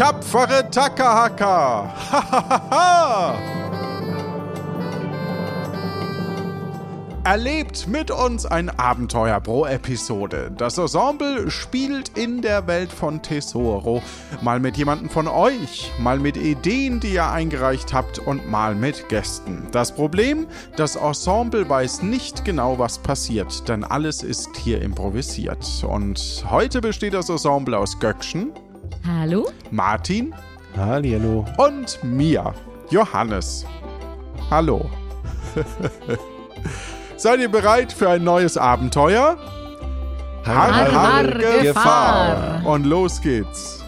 tapfere Takahaka! Erlebt mit uns ein Abenteuer pro Episode. Das Ensemble spielt in der Welt von Tesoro. Mal mit jemandem von euch, mal mit Ideen, die ihr eingereicht habt und mal mit Gästen. Das Problem, das Ensemble weiß nicht genau, was passiert, denn alles ist hier improvisiert. Und heute besteht das Ensemble aus Göckchen. Hallo? Martin. Hallo. Und mir, Johannes. Hallo. Seid ihr bereit für ein neues Abenteuer? Har, har, har Gefahr. Gefahr! Und los geht's.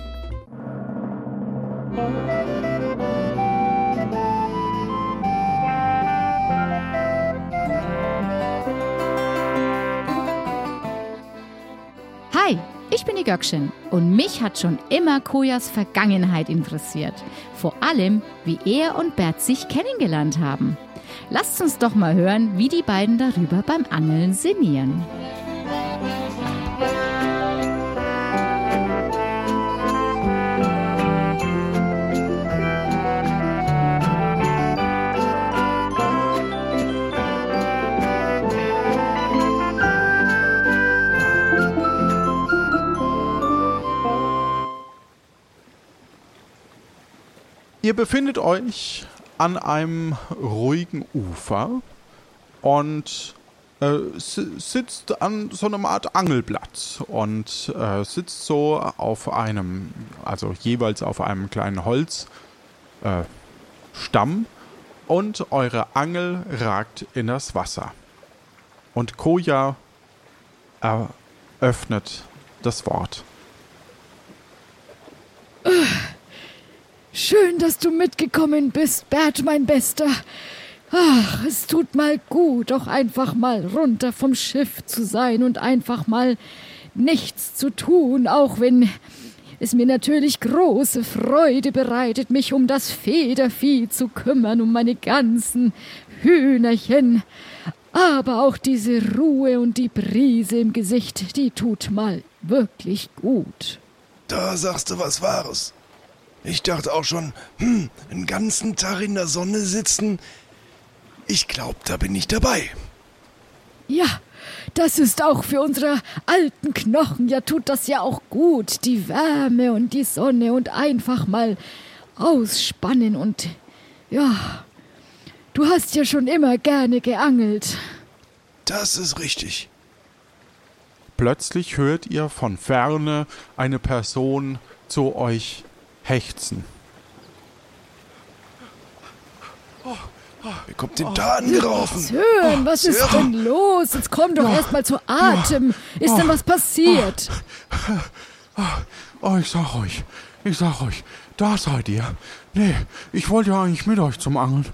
Ich bin die Göckchen und mich hat schon immer Koyas Vergangenheit interessiert. Vor allem, wie er und Bert sich kennengelernt haben. Lasst uns doch mal hören, wie die beiden darüber beim Angeln sinnieren. Ihr befindet euch an einem ruhigen Ufer und äh, sitzt an so einem Art Angelplatz und äh, sitzt so auf einem, also jeweils auf einem kleinen Holzstamm äh, und eure Angel ragt in das Wasser. Und Koja eröffnet das Wort. Schön, dass du mitgekommen bist, Bert, mein Bester. Ach, es tut mal gut, auch einfach mal runter vom Schiff zu sein und einfach mal nichts zu tun, auch wenn es mir natürlich große Freude bereitet, mich um das Federvieh zu kümmern, um meine ganzen Hühnerchen. Aber auch diese Ruhe und die Brise im Gesicht, die tut mal wirklich gut. Da sagst du was Wahres. Ich dachte auch schon, hm, einen ganzen Tag in der Sonne sitzen. Ich glaube, da bin ich dabei. Ja, das ist auch für unsere alten Knochen, ja tut das ja auch gut, die Wärme und die Sonne und einfach mal ausspannen und ja, du hast ja schon immer gerne geangelt. Das ist richtig. Plötzlich hört ihr von ferne eine Person zu euch Hechzen. Wer kommt denn da angelaufen? Sören, was ist denn los? Jetzt komm doch erst mal zu Atem. Ist denn was passiert? Oh, ich sag euch, ich sag euch, da seid ihr. Nee, ich wollte ja eigentlich mit euch zum Angeln.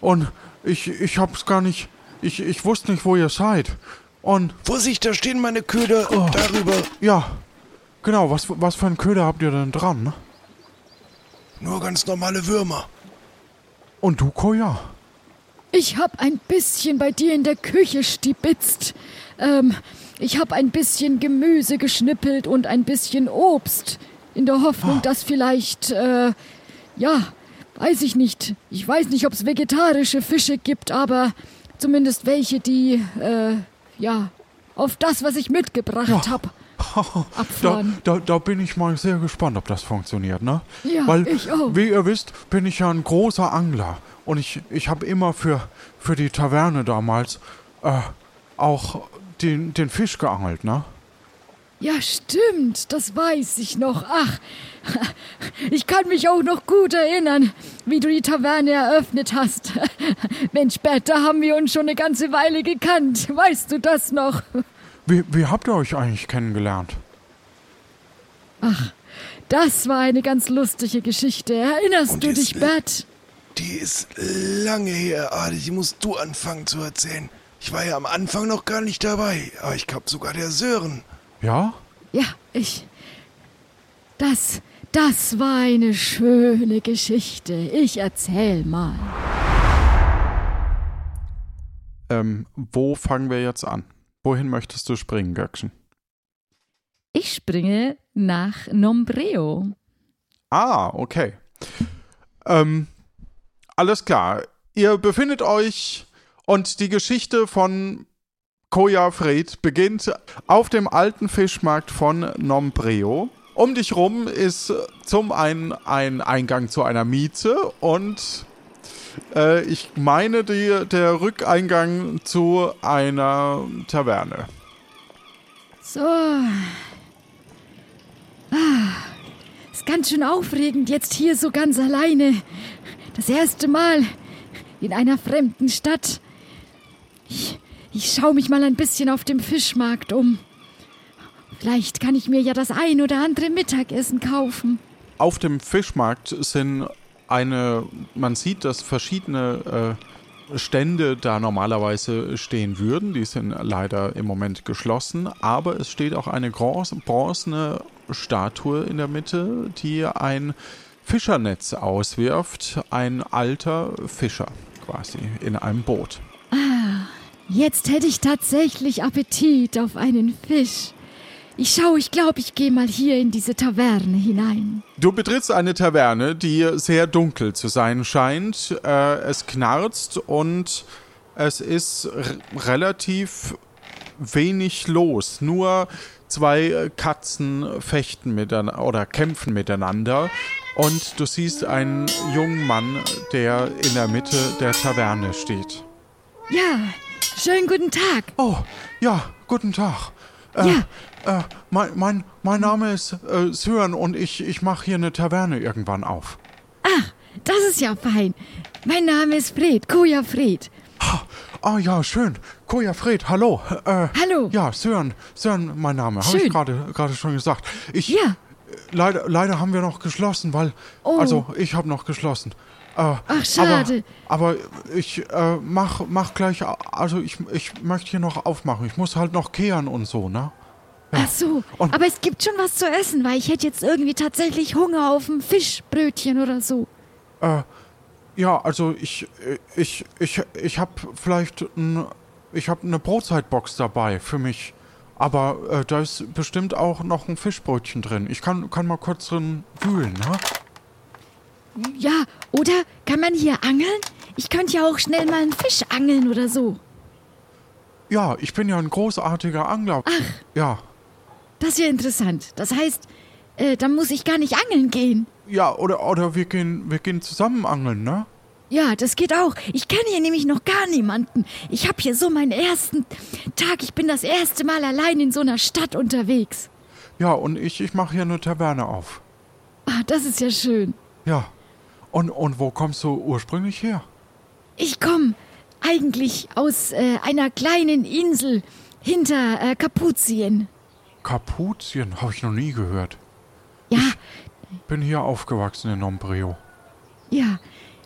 Und ich, ich hab's gar nicht, ich, ich wusste nicht, wo ihr seid. Und. Vorsicht, da stehen meine Köder oh, darüber. Ja, genau, was, was für einen Köder habt ihr denn dran, ne? Nur ganz normale Würmer. Und du, Koja? Ich hab ein bisschen bei dir in der Küche stibitzt. Ähm, ich hab ein bisschen Gemüse geschnippelt und ein bisschen Obst. In der Hoffnung, oh. dass vielleicht, äh, ja, weiß ich nicht. Ich weiß nicht, ob es vegetarische Fische gibt, aber zumindest welche, die, äh, ja, auf das, was ich mitgebracht ja. hab. Da, da, da, bin ich mal sehr gespannt, ob das funktioniert, ne? Ja, Weil, ich auch. wie ihr wisst, bin ich ja ein großer Angler. Und ich, ich habe immer für, für die Taverne damals äh, auch den, den Fisch geangelt, ne? Ja, stimmt, das weiß ich noch. Ach, ich kann mich auch noch gut erinnern, wie du die Taverne eröffnet hast. Mensch, Bert, da haben wir uns schon eine ganze Weile gekannt. Weißt du das noch? Wie, wie habt ihr euch eigentlich kennengelernt? Ach, das war eine ganz lustige Geschichte. Erinnerst Und du dich, Bert? Die ist lange her, Adi. Die musst du anfangen zu erzählen. Ich war ja am Anfang noch gar nicht dabei, aber ich glaube sogar der Sören. Ja? Ja, ich. Das, das war eine schöne Geschichte. Ich erzähl mal. Ähm, wo fangen wir jetzt an? Wohin möchtest du springen, Göckchen? Ich springe nach Nombreo. Ah, okay. Ähm, alles klar. Ihr befindet euch und die Geschichte von Koja Fred beginnt auf dem alten Fischmarkt von Nombreo. Um dich rum ist zum einen ein Eingang zu einer Miete und äh, ich meine die, der Rückeingang zu einer Taverne. So. Ah, ist ganz schön aufregend, jetzt hier so ganz alleine. Das erste Mal in einer fremden Stadt. Ich, ich schaue mich mal ein bisschen auf dem Fischmarkt um. Vielleicht kann ich mir ja das ein oder andere Mittagessen kaufen. Auf dem Fischmarkt sind eine, man sieht, dass verschiedene äh, Stände da normalerweise stehen würden. Die sind leider im Moment geschlossen, aber es steht auch eine bronzene Statue in der Mitte, die ein Fischernetz auswirft. Ein alter Fischer quasi in einem Boot. Ah, jetzt hätte ich tatsächlich Appetit auf einen Fisch. Ich schau, ich glaube, ich gehe mal hier in diese Taverne hinein. Du betrittst eine Taverne, die sehr dunkel zu sein scheint. Äh, es knarzt und es ist relativ wenig los. Nur zwei Katzen fechten miteinander oder kämpfen miteinander. Und du siehst einen jungen Mann, der in der Mitte der Taverne steht. Ja, schönen guten Tag. Oh, ja, guten Tag. Äh, Ja. Äh, mein, mein, mein Name ist äh, Sören und ich, ich mache hier eine Taverne irgendwann auf. Ach, das ist ja fein. Mein Name ist Fred, Koja Fred. Ah ja, schön. Koja Fred, hallo. Äh, Hallo. Ja, Sören, Sören, mein Name. Habe ich gerade schon gesagt. Ich, Ja. Leider, leider haben wir noch geschlossen, weil. Oh. Also, ich habe noch geschlossen. Äh, Ach, schade. Aber, aber ich äh, mach, mach gleich. Also, ich, ich möchte hier noch aufmachen. Ich muss halt noch kehren und so, ne? Ach so, Und- aber es gibt schon was zu essen, weil ich hätte jetzt irgendwie tatsächlich Hunger auf ein Fischbrötchen oder so. Ja, also ich, ich, ich, ich habe vielleicht ein, ich habe eine Brotzeitbox dabei für mich. Aber äh, da ist bestimmt auch noch ein Fischbrötchen drin. Ich kann, kann mal kurz drin wühlen, ne? Ja, oder kann man hier angeln? Ich könnte ja auch schnell mal einen Fisch angeln oder so. Ja, ich bin ja ein großartiger Angler. Ach. Ja. Das ist ja interessant. Das heißt, äh, dann muss ich gar nicht angeln gehen. Ja, oder, oder wir gehen, wir gehen zusammen angeln, ne? Ja, das geht auch. Ich kenne hier nämlich noch gar niemanden. Ich habe hier so meinen ersten Tag. Ich bin das erste Mal allein in so einer Stadt unterwegs. Ja, und ich, ich mache hier eine Taverne auf. Ah, das ist ja schön. Ja. Und, und wo kommst du ursprünglich her? Ich komme eigentlich aus äh, einer kleinen Insel hinter äh, Kapuzien. Kapuzien, habe ich noch nie gehört. Ja, Bin hier aufgewachsen in Nombreo. ja,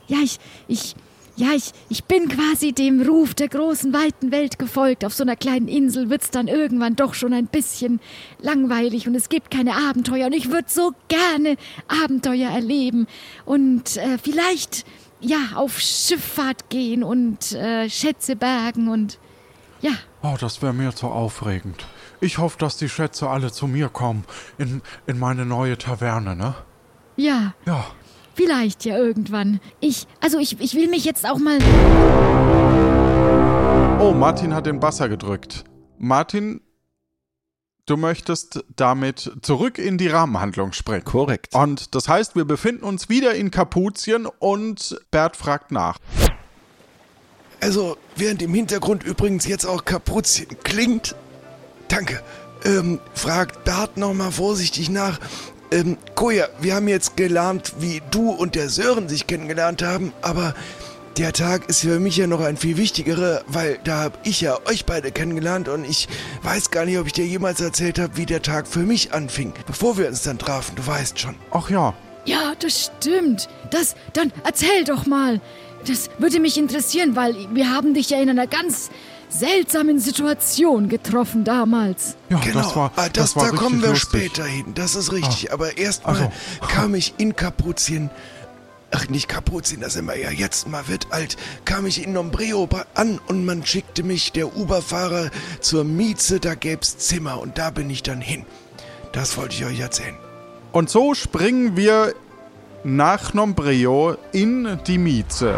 ja, ich, ich, ja, ich, ich bin quasi dem Ruf der großen, weiten Welt gefolgt. Auf so einer kleinen Insel wird's dann irgendwann doch schon ein bisschen langweilig und es gibt keine Abenteuer. Und ich würde so gerne Abenteuer erleben und äh, vielleicht, ja, auf Schifffahrt gehen und äh, Schätze bergen und, ja, Oh, das wäre mir zu aufregend. Ich hoffe, dass die Schätze alle zu mir kommen. In, in meine neue Taverne, ne? ja. Ja. Vielleicht ja irgendwann. Ich, also ich, ich will mich jetzt auch mal. Oh, Martin hat den Basser gedrückt. Martin, du möchtest damit zurück in die Rahmenhandlung springen. Korrekt. Und das heißt, wir befinden uns wieder in Kapuzien und Bert fragt nach. Also, während im Hintergrund übrigens jetzt auch Kapuzien klingt, danke, ähm, fragt Bart nochmal vorsichtig nach. Ähm, Koja, wir haben jetzt gelernt, wie du und der Sören sich kennengelernt haben, aber der Tag ist für mich ja noch ein viel wichtigerer, weil da habe ich ja euch beide kennengelernt und ich weiß gar nicht, ob ich dir jemals erzählt habe, wie der Tag für mich anfing, bevor wir uns dann trafen, du weißt schon. Ach ja, Ja, das stimmt. Das, dann erzähl doch mal. Das würde mich interessieren, weil wir haben dich ja in einer ganz seltsamen Situation getroffen damals. ja, Genau, das war, ah, das, das, war da kommen wir lustig. später hin, das ist richtig. Aber erstmal also. kam ich in Kapuzien, ach nicht Kapuzien, das sind wir ja jetzt mal wird alt, kam ich in Nombreo an und man schickte mich, der Uberfahrer, zur Mieze, da gäb's Zimmer und da bin ich dann hin. Das wollte ich euch erzählen. Und so springen wir nach Nombreo in die Mieze.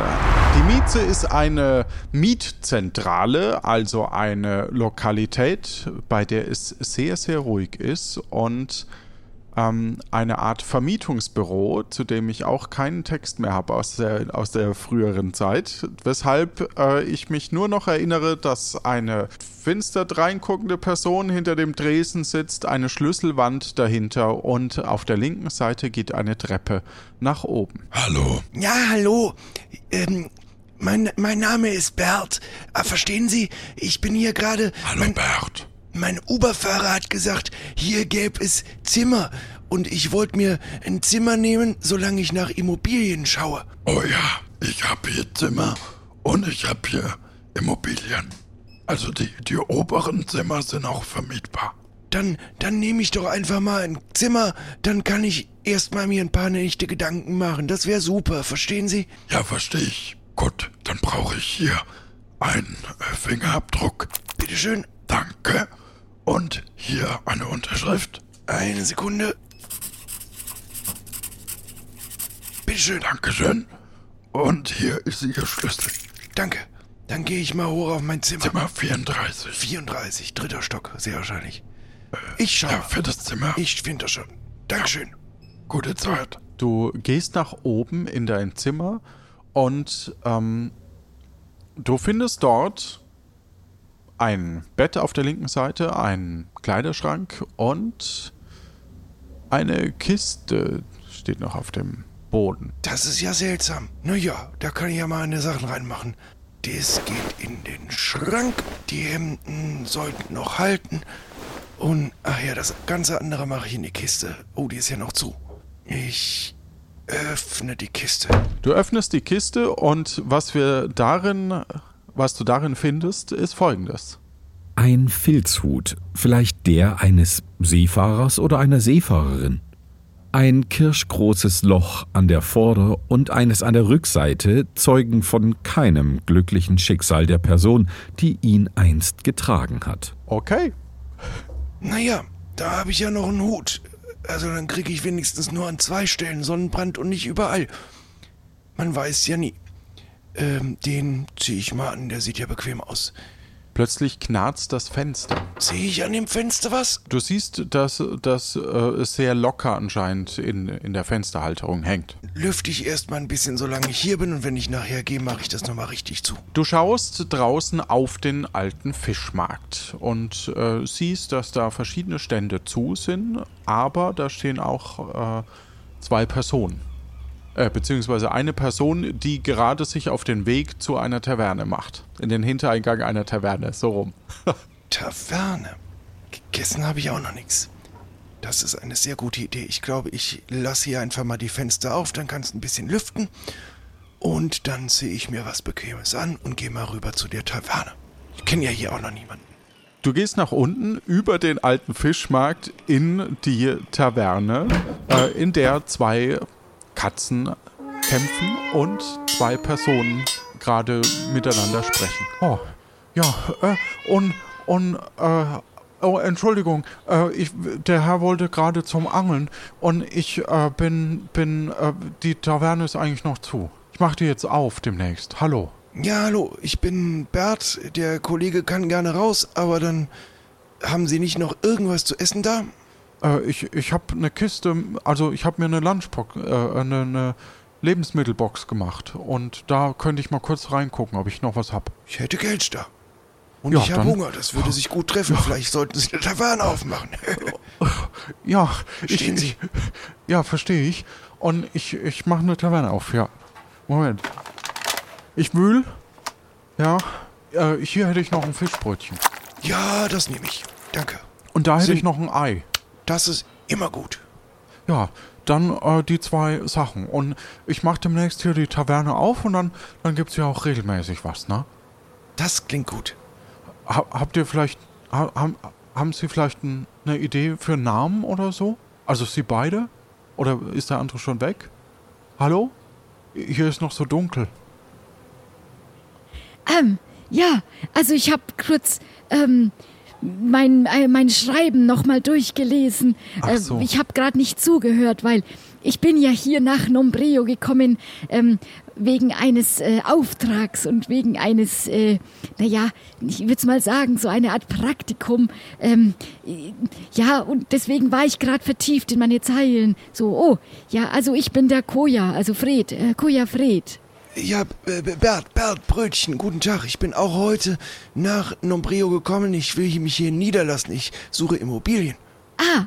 Die Mieze ist eine Mietzentrale, also eine Lokalität, bei der es sehr, sehr ruhig ist und ähm, eine Art Vermietungsbüro, zu dem ich auch keinen Text mehr habe aus der, aus der früheren Zeit, weshalb äh, ich mich nur noch erinnere, dass eine finster dreinguckende Person hinter dem Dresen sitzt, eine Schlüsselwand dahinter und auf der linken Seite geht eine Treppe nach oben. Hallo. Ja, hallo. Ähm, mein, mein Name ist Bert. Ah, verstehen Sie? Ich bin hier gerade. Hallo, mein, Bert. Mein Uberfahrer hat gesagt, hier gäbe es Zimmer und ich wollte mir ein Zimmer nehmen, solange ich nach Immobilien schaue. Oh ja, ich habe hier Zimmer und ich habe hier Immobilien. Also die, die oberen Zimmer sind auch vermietbar. Dann, dann nehme ich doch einfach mal ein Zimmer, dann kann ich erstmal mir ein paar Nächte Gedanken machen. Das wäre super, verstehen Sie? Ja, verstehe ich. Gut, dann brauche ich hier einen äh, Fingerabdruck. Bitteschön. Danke. Und hier eine Unterschrift. Eine Sekunde. Bitteschön. Dankeschön. Und hier ist Ihr Schlüssel. Danke. Dann gehe ich mal hoch auf mein Zimmer. Zimmer 34. 34, dritter Stock, sehr wahrscheinlich. Ich schaue. Ja, für das Zimmer. Ich finde das schon. Dankeschön. Gute Zeit. Du gehst nach oben in dein Zimmer und ähm, du findest dort ein Bett auf der linken Seite, einen Kleiderschrank und eine Kiste steht noch auf dem Boden. Das ist ja seltsam. Naja, da kann ich ja mal eine Sachen reinmachen. Das geht in den Schrank. Die Hemden sollten noch halten. Und, ach ja, das ganze andere mache ich in die Kiste. Oh, die ist ja noch zu. Ich öffne die Kiste. Du öffnest die Kiste und was wir darin, was du darin findest, ist folgendes. Ein Filzhut, vielleicht der eines Seefahrers oder einer Seefahrerin. Ein kirschgroßes Loch an der Vorder- und eines an der Rückseite zeugen von keinem glücklichen Schicksal der Person, die ihn einst getragen hat. Okay. Naja, da habe ich ja noch einen Hut. Also dann kriege ich wenigstens nur an zwei Stellen Sonnenbrand und nicht überall. Man weiß ja nie. Ähm, den ziehe ich mal an, der sieht ja bequem aus. Plötzlich knarzt das Fenster. Sehe ich an dem Fenster was? Du siehst, dass das äh, sehr locker anscheinend in, in der Fensterhalterung hängt. Lüfte ich erstmal ein bisschen, solange ich hier bin und wenn ich nachher gehe, mache ich das nochmal richtig zu. Du schaust draußen auf den alten Fischmarkt und äh, siehst, dass da verschiedene Stände zu sind, aber da stehen auch äh, zwei Personen. Äh, beziehungsweise eine Person, die gerade sich auf den Weg zu einer Taverne macht. In den Hintereingang einer Taverne, so rum. Taverne. Gegessen habe ich auch noch nichts. Das ist eine sehr gute Idee. Ich glaube, ich lasse hier einfach mal die Fenster auf, dann kannst du ein bisschen lüften. Und dann sehe ich mir was Bequemes an und gehe mal rüber zu der Taverne. Ich kenne ja hier auch noch niemanden. Du gehst nach unten über den alten Fischmarkt in die Taverne, äh, in der zwei Katzen kämpfen und zwei Personen gerade miteinander sprechen. Oh, ja, äh, und, und, äh, oh, Entschuldigung, äh, ich, der Herr wollte gerade zum Angeln und ich äh, bin, bin, äh, die Taverne ist eigentlich noch zu. Ich mache die jetzt auf demnächst. Hallo. Ja, hallo, ich bin Bert. Der Kollege kann gerne raus, aber dann haben Sie nicht noch irgendwas zu essen da? Äh, ich ich habe eine Kiste, also ich habe mir eine Lunchbox, äh, eine, eine Lebensmittelbox gemacht und da könnte ich mal kurz reingucken, ob ich noch was habe. Ich hätte Geld da. Und Ja, ich habe Hunger, das würde sich gut treffen. Vielleicht sollten Sie eine Taverne aufmachen. Ja, Verstehen ich, Sie? ja, verstehe ich. Und ich, ich mache eine Taverne auf, ja. Moment. Ich wühl. Ja. Äh, hier hätte ich noch ein Fischbrötchen. ja, das nehme ich. Danke. Und da hätte Sind- ich noch ein Ei. Das ist immer gut. Ja, dann äh, die zwei Sachen. Und ich mache demnächst hier die Taverne auf und dann, dann gibt es ja auch regelmäßig was, ne? Das klingt gut. Ha, habt ihr vielleicht, ha, haben, haben Sie vielleicht ein, eine Idee für einen Namen oder so? Also Sie beide? Oder ist der andere schon weg? Hallo? Hier ist noch so dunkel. Ähm, ja, also ich hab kurz, ähm, mein, äh, mein Schreiben nochmal durchgelesen. Äh, so. ich habe gerade nicht zugehört, weil ich bin ja hier nach Nombreo gekommen ähm, wegen eines äh, Auftrags und wegen eines, äh, naja, ich würde es mal sagen, so eine Art Praktikum. Ähm, äh, ja, und deswegen war ich gerade vertieft in meine Zeilen. So, oh, ja, also ich bin der Koja, also Fred, äh, Koja Fred. Ja, äh, Bert, Bert, Brötchen, guten Tag. Ich bin auch heute nach Nombreo gekommen. Ich will mich hier niederlassen. Ich suche Immobilien. Ah,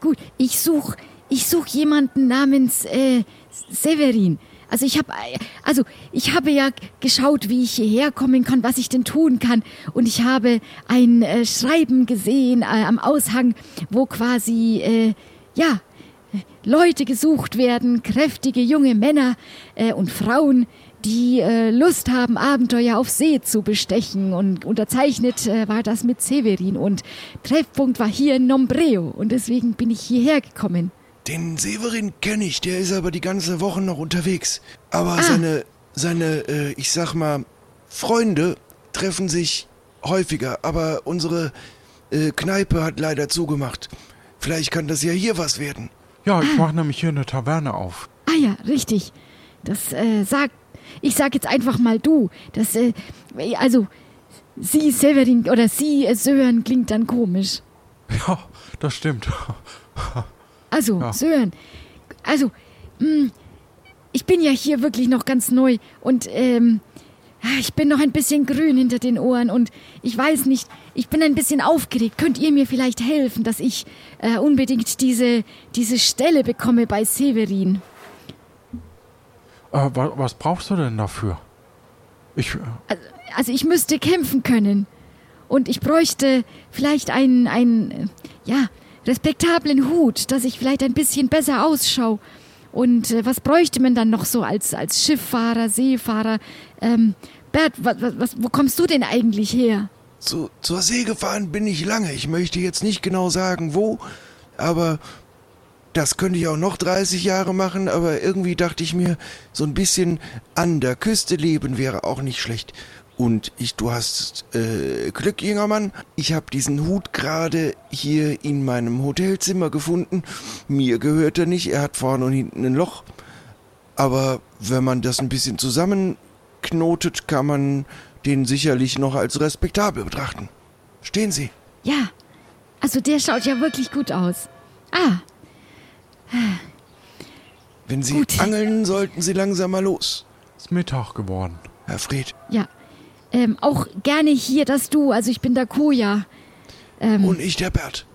gut. Ich such, ich such jemanden namens äh, Severin. Also ich habe, also ich habe ja geschaut, wie ich hierher kommen kann, was ich denn tun kann. Und ich habe ein äh, Schreiben gesehen äh, am Aushang, wo quasi, äh, ja, Leute gesucht werden, kräftige junge Männer äh, und Frauen, die äh, Lust haben, Abenteuer auf See zu bestechen. Und unterzeichnet äh, war das mit Severin. Und Treffpunkt war hier in Nombreo. Und deswegen bin ich hierher gekommen. Den Severin kenne ich, der ist aber die ganze Woche noch unterwegs. Aber Ah. seine, seine, äh, ich sag mal, Freunde treffen sich häufiger. Aber unsere äh, Kneipe hat leider zugemacht. Vielleicht kann das ja hier was werden. Ja, ich mache nämlich hier eine Taverne auf. Ah ja, richtig. Das äh, sagt. Ich sag jetzt einfach mal du. Das, äh, also, Sie, Severin, oder Sie, äh, Sören, klingt dann komisch. Ja, das stimmt. Also, Ja. Sören, also, mh, ich bin ja hier wirklich noch ganz neu und ähm, ah, ich bin noch ein bisschen grün hinter den Ohren und ich weiß nicht, ich bin ein bisschen aufgeregt. Könnt ihr mir vielleicht helfen, dass ich äh, unbedingt diese, diese Stelle bekomme bei Severin? Äh, wa was brauchst du denn dafür? Ich, äh, Also, also ich müsste kämpfen können und ich bräuchte vielleicht einen, einen, äh, ja, respektablen Hut, dass ich vielleicht ein bisschen besser ausschau. Und äh, was bräuchte man dann noch so als, als Schifffahrer, Seefahrer? Ähm, Bert, was, was, wo kommst du denn eigentlich her? Zu, zur See gefahren bin ich lange. Ich möchte jetzt nicht genau sagen, wo, aber das könnte ich auch noch 30 Jahre machen, aber irgendwie dachte ich mir, so ein bisschen an der Küste leben wäre auch nicht schlecht. Und ich, du hast äh, Glück, junger Mann. Ich habe diesen Hut gerade hier in meinem Hotelzimmer gefunden. Mir gehört er nicht, er hat vorne und hinten ein Loch. Aber wenn man das ein bisschen zusammenknotet, kann man den sicherlich noch als respektabel betrachten. Stehen Sie. Ja, also der schaut ja wirklich gut aus. Ah, Wenn Sie Gut. angeln, sollten Sie langsam mal los. ist Mittag geworden. Herr Fred. ja. Ähm, auch gerne hier das Du, also ich bin der Koja. Ähm, Und ich, der Bert.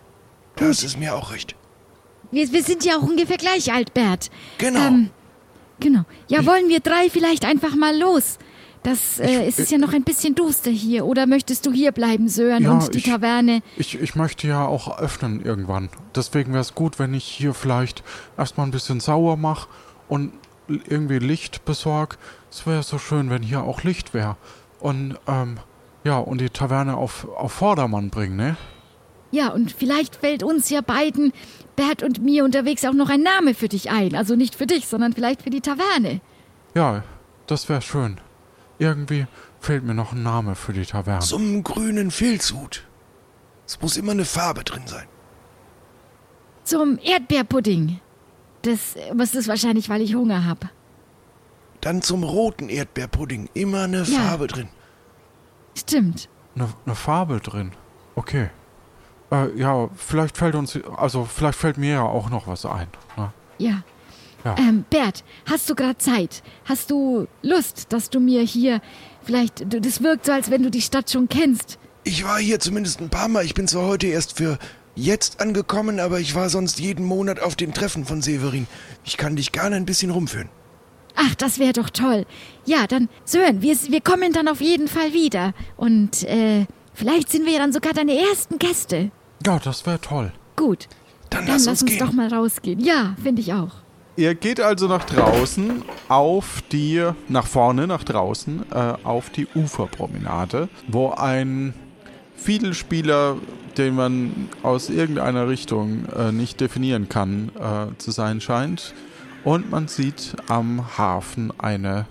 Das ist mir auch recht. wir, wir sind ja auch ungefähr gleich alt, Bert. Genau. Ähm, genau. Ja, wollen wir drei vielleicht einfach mal los? Das äh, Ich- es ist ja noch ein bisschen duster hier. Oder möchtest du hier bleiben, Sören, Ja, und die ich- Taverne? Ich, ich möchte ja auch öffnen irgendwann. Deswegen wäre es gut, wenn ich hier vielleicht erstmal ein bisschen sauer mache und irgendwie Licht besorg. Es wäre so schön, wenn hier auch Licht wäre. Und, ähm, ja, und die Taverne auf, auf Vordermann bringen, ne? Ja, und vielleicht fällt uns ja beiden, Bert und mir, unterwegs auch noch ein Name für dich ein. Also nicht für dich, sondern vielleicht für die Taverne. Ja, das wäre schön. Irgendwie fehlt mir noch ein Name für die Taverne. Zum grünen Filzhut. Es muss immer eine Farbe drin sein. Zum Erdbeerpudding. Das, das ist wahrscheinlich, weil ich Hunger habe. Dann zum roten Erdbeerpudding. Immer eine Ja. Farbe drin. Stimmt. Eine ne Farbe drin. Okay. Äh, ja, vielleicht fällt uns, also vielleicht fällt mir ja auch noch was ein. Ne? Ja. Ja. Ähm, Bert, hast du gerade Zeit? Hast du Lust, dass du mir hier vielleicht, das wirkt so, als wenn du die Stadt schon kennst. Ich war hier zumindest ein paar Mal. Ich bin zwar heute erst für jetzt angekommen, aber ich war sonst jeden Monat auf den Treffen von Severin. Ich kann dich gerne ein bisschen rumführen. Ach, das wäre doch toll. Ja, dann, Sören, wir, wir kommen dann auf jeden Fall wieder. Und äh, vielleicht sind wir ja dann sogar deine ersten Gäste. Ja, das wäre toll. Gut, Dann, dann lass lass uns uns gehen. doch mal rausgehen. Ja, finde ich auch. Ihr geht also nach draußen auf die, nach vorne, nach draußen, äh, auf die Uferpromenade, wo ein Fiedelspieler, den man aus irgendeiner Richtung äh, nicht definieren kann, äh, zu sein scheint. Und man sieht am Hafen eine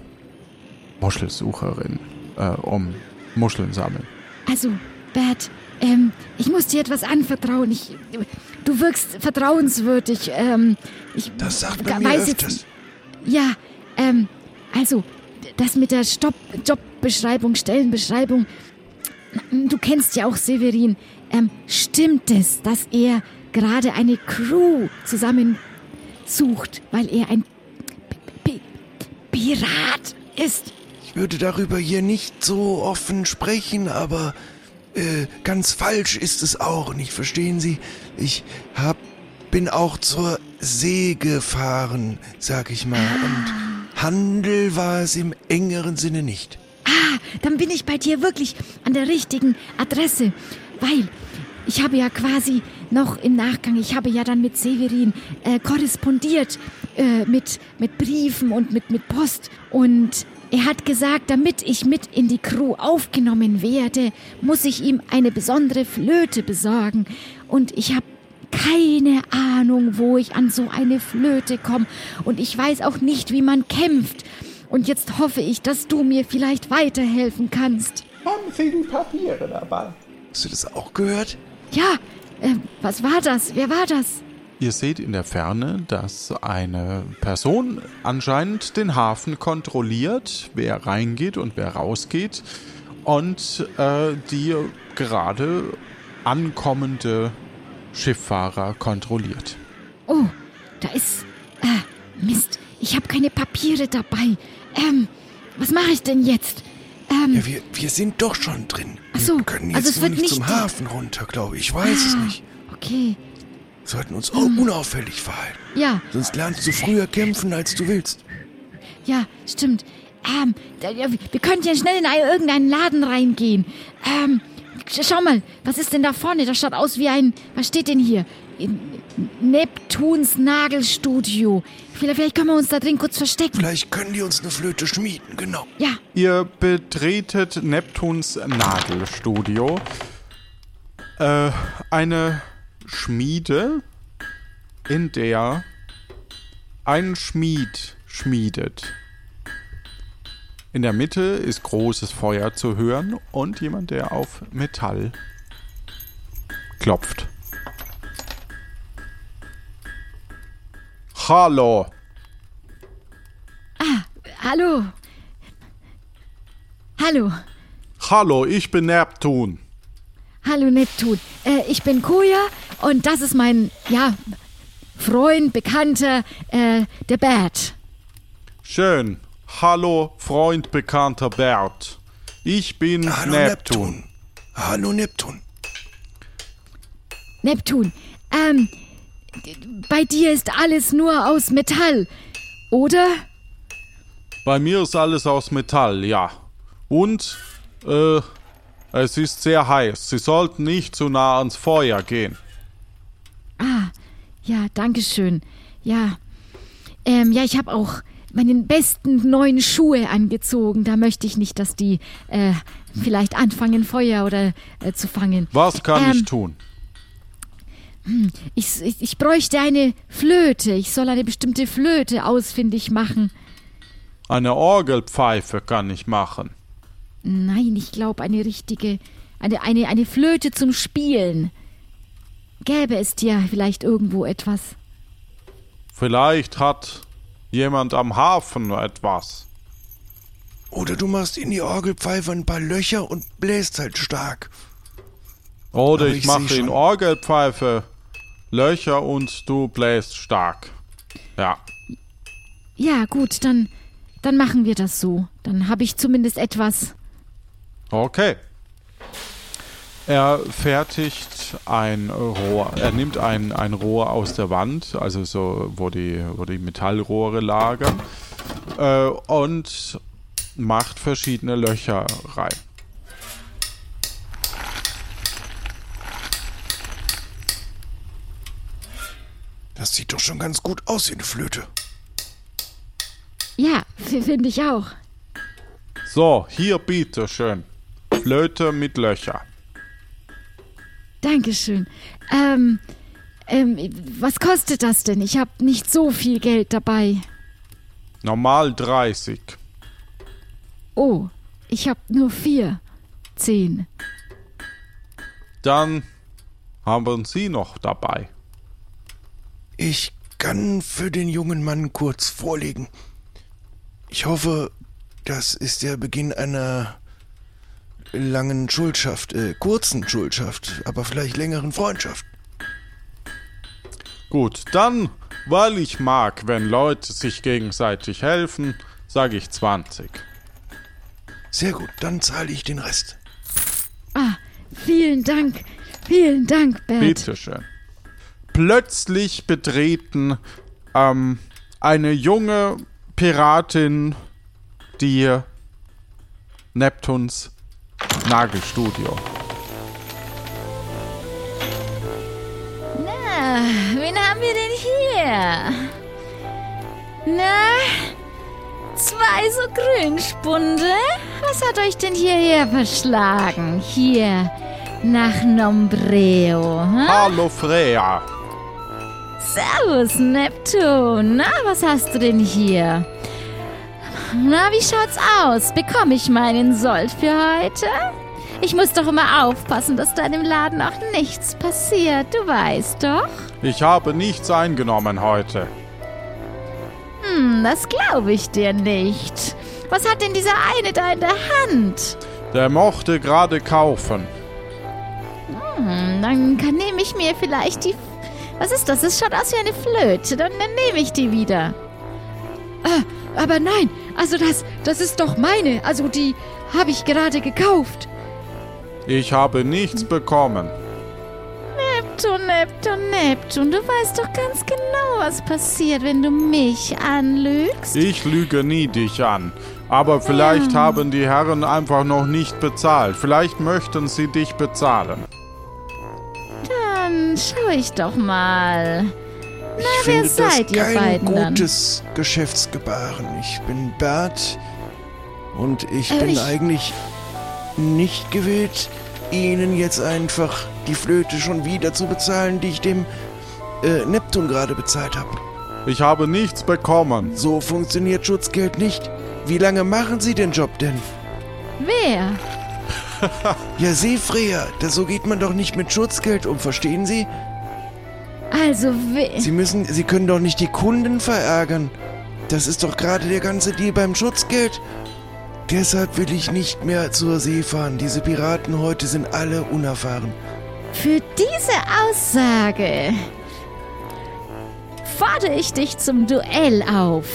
Muschelsucherin, äh, um Muscheln sammeln. Also, Bert, ähm, ich muss dir etwas anvertrauen. Ich, du wirkst vertrauenswürdig. Ähm, ich Das sagt man mir weiß jetzt- öfters. Ja, ähm, also, das mit der Stopp Jobbeschreibung, Stellenbeschreibung. Du kennst ja auch Severin. Ähm, stimmt es, dass er gerade eine Crew zusammensucht, weil er ein P P Pirat ist? Ich würde darüber hier nicht so offen sprechen, aber äh, ganz falsch ist es auch nicht, verstehen Sie? Ich hab, bin auch zur See gefahren, sag ich mal, und Handel war es im engeren Sinne nicht. Ah, dann bin ich bei dir wirklich an der richtigen Adresse, weil ich habe ja quasi noch im Nachgang, ich habe ja dann mit Severin äh, korrespondiert äh, mit, mit Briefen und mit, mit Post. Und er hat gesagt, damit ich mit in die Crew aufgenommen werde, muss ich ihm eine besondere Flöte besorgen und ich habe keine Ahnung, wo ich an so eine Flöte komme und ich weiß auch nicht, wie man kämpft. Und jetzt hoffe ich, dass du mir vielleicht weiterhelfen kannst. Haben Sie die Papiere dabei? Hast du das auch gehört? Ja, äh, was war das? Wer war das? Ihr seht in der Ferne, dass eine Person anscheinend den Hafen kontrolliert, wer reingeht und wer rausgeht, und äh, die gerade ankommende Schifffahrer kontrolliert. Oh, da ist. Äh, Mist, ich habe keine Papiere dabei. Ähm, was mache ich denn jetzt? Ähm, Ja, wir, wir sind doch schon drin. Ach so, wir können jetzt also es nur wird nicht nicht zum die- Hafen runter, glaube ich. Ich weiß es ah, nicht. Okay, Wir sollten uns auch unauffällig verhalten. ja, Sonst lernst du früher kämpfen, als du willst. ja, stimmt. Ähm, wir könnten ja schnell in ein- irgendeinen Laden reingehen. Ähm, schau mal, was ist denn da vorne? Das schaut aus wie ein. Was steht denn hier? In- Neptuns Nagelstudio. Vielleicht, vielleicht können wir uns da drin kurz verstecken. Vielleicht können die uns eine Flöte schmieden, genau. Ja, Ihr betretet Neptuns Nagelstudio. Äh, eine Schmiede, in der ein Schmied schmiedet. In der Mitte ist großes Feuer zu hören und jemand, der auf Metall klopft. Hallo. hallo. Hallo. Hallo, ich bin Neptun. Hallo Neptun. Äh, ich bin Koja und das ist mein, ja, Freund, Bekannter, äh, der Bert. Schön. Hallo, Freund, bekannter Bert. Ich bin Hallo Neptun. Neptun. Hallo Neptun. Neptun, ähm, bei dir ist alles nur aus Metall, oder? Bei mir ist alles aus Metall, ja. Und, äh, es ist sehr heiß. Sie sollten nicht zu nah ans Feuer gehen. Ah, ja, danke schön. Ja, ähm, ja, ich habe auch meine besten neuen Schuhe angezogen. Da möchte ich nicht, dass die äh, vielleicht anfangen, Feuer oder äh, zu fangen. Was kann Ähm, ich tun? Ich, ich, ich bräuchte eine Flöte. Ich soll eine bestimmte Flöte ausfindig machen. Eine Orgelpfeife kann ich machen. Nein, ich glaube eine richtige, eine, eine, eine Flöte zum Spielen. Gäbe es dir vielleicht irgendwo etwas? Vielleicht hat jemand am Hafen etwas. Oder du machst in die Orgelpfeife ein paar Löcher und bläst halt stark. Oder Aber ich, ich mache in. Orgelpfeife Löcher und du bläst stark. Ja. Ja, gut, dann, dann machen wir das so. Dann habe ich zumindest etwas. Okay. Er fertigt ein Rohr. Er nimmt ein, ein Rohr aus der Wand, also so, wo die, wo die Metallrohre lagern, äh, und macht verschiedene Löcher rein. Das sieht doch schon ganz gut aus wie eine Flöte. Ja, finde ich auch. So, hier bitteschön. Flöte mit Löcher. Dankeschön. Ähm, ähm, was kostet das denn? Ich habe nicht so viel Geld dabei. Normal 30. Oh, ich habe nur vier. Zehn. Dann haben Sie noch dabei. Ich kann für den jungen Mann kurz vorlegen. Ich hoffe, das ist der Beginn einer langen Schuldschaft, äh, kurzen Schuldschaft, aber vielleicht längeren Freundschaft. Gut, dann, weil ich mag, wenn Leute sich gegenseitig helfen, sage ich 20. Sehr gut, dann zahle ich den Rest. Ah, vielen Dank. Vielen Dank, Bert. Bitteschön. Plötzlich betreten ähm, eine junge Piratin die Neptuns Nagelstudio. Na, wen haben wir denn hier? Na, zwei so Grünspunde? Was hat euch denn hierher verschlagen? Hier, nach Nombreo, hm? Hallo Freya. Servus, Neptun. Na, was hast du denn hier? Na, wie schaut's aus? Bekomme ich meinen Sold für heute? Ich muss doch immer aufpassen, dass deinem Laden auch nichts passiert. Du weißt doch. Ich habe nichts eingenommen heute. Hm, das glaube ich dir nicht. Was hat denn dieser eine da in der Hand? Der mochte gerade kaufen. Hm, dann kann, nehme ich mir vielleicht die. Was ist das? Es schaut aus wie eine Flöte. Dann, dann nehme ich die wieder. Ah, aber nein, also das, das ist doch meine. Also die habe ich gerade gekauft. Ich habe nichts bekommen. Neptun, Neptun, Neptun. Du weißt doch ganz genau, was passiert, wenn du mich anlügst. Ich lüge nie dich an. Aber vielleicht Ja. haben die Herren einfach noch nicht bezahlt. Vielleicht möchten sie dich bezahlen. Dann schau ich doch mal. Ich wer finde seid das ihr kein beiden dann? gutes Geschäftsgebaren. Ich bin Bert und ich Äh, bin ich- eigentlich nicht gewillt, Ihnen jetzt einfach die Flöte schon wieder zu bezahlen, die ich dem äh, Neptun gerade bezahlt habe. Ich habe nichts bekommen. So funktioniert Schutzgeld nicht. Wie lange machen Sie den Job denn? Wer? Ja, Seefreher, das so geht man doch nicht mit Schutzgeld um, verstehen Sie? Also? Sie müssen, Sie können doch nicht die Kunden verärgern. Das ist doch gerade der ganze Deal beim Schutzgeld. Deshalb will ich nicht mehr zur See fahren. Diese Piraten heute sind alle unerfahren. Für diese Aussage fordere ich dich zum Duell auf.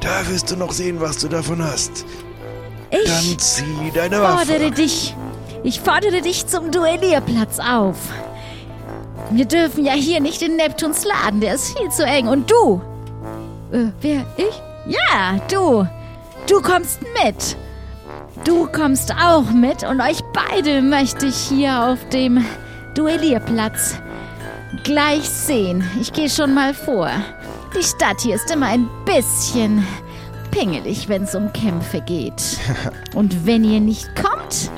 Da wirst du noch sehen, was du davon hast. Ich Dann zieh deine fordere Waffe. dich. Ich fordere dich zum Duellierplatz auf. Wir dürfen ja hier nicht in Neptuns Laden, der ist viel zu eng. Und du? Äh, wer? Ich? Ja, du. Du kommst mit. Du kommst auch mit und euch beide möchte ich hier auf dem Duellierplatz gleich sehen. Ich gehe schon mal vor. Die Stadt hier ist immer ein bisschen pingelig, wenn es um Kämpfe geht. Und wenn ihr nicht kommt,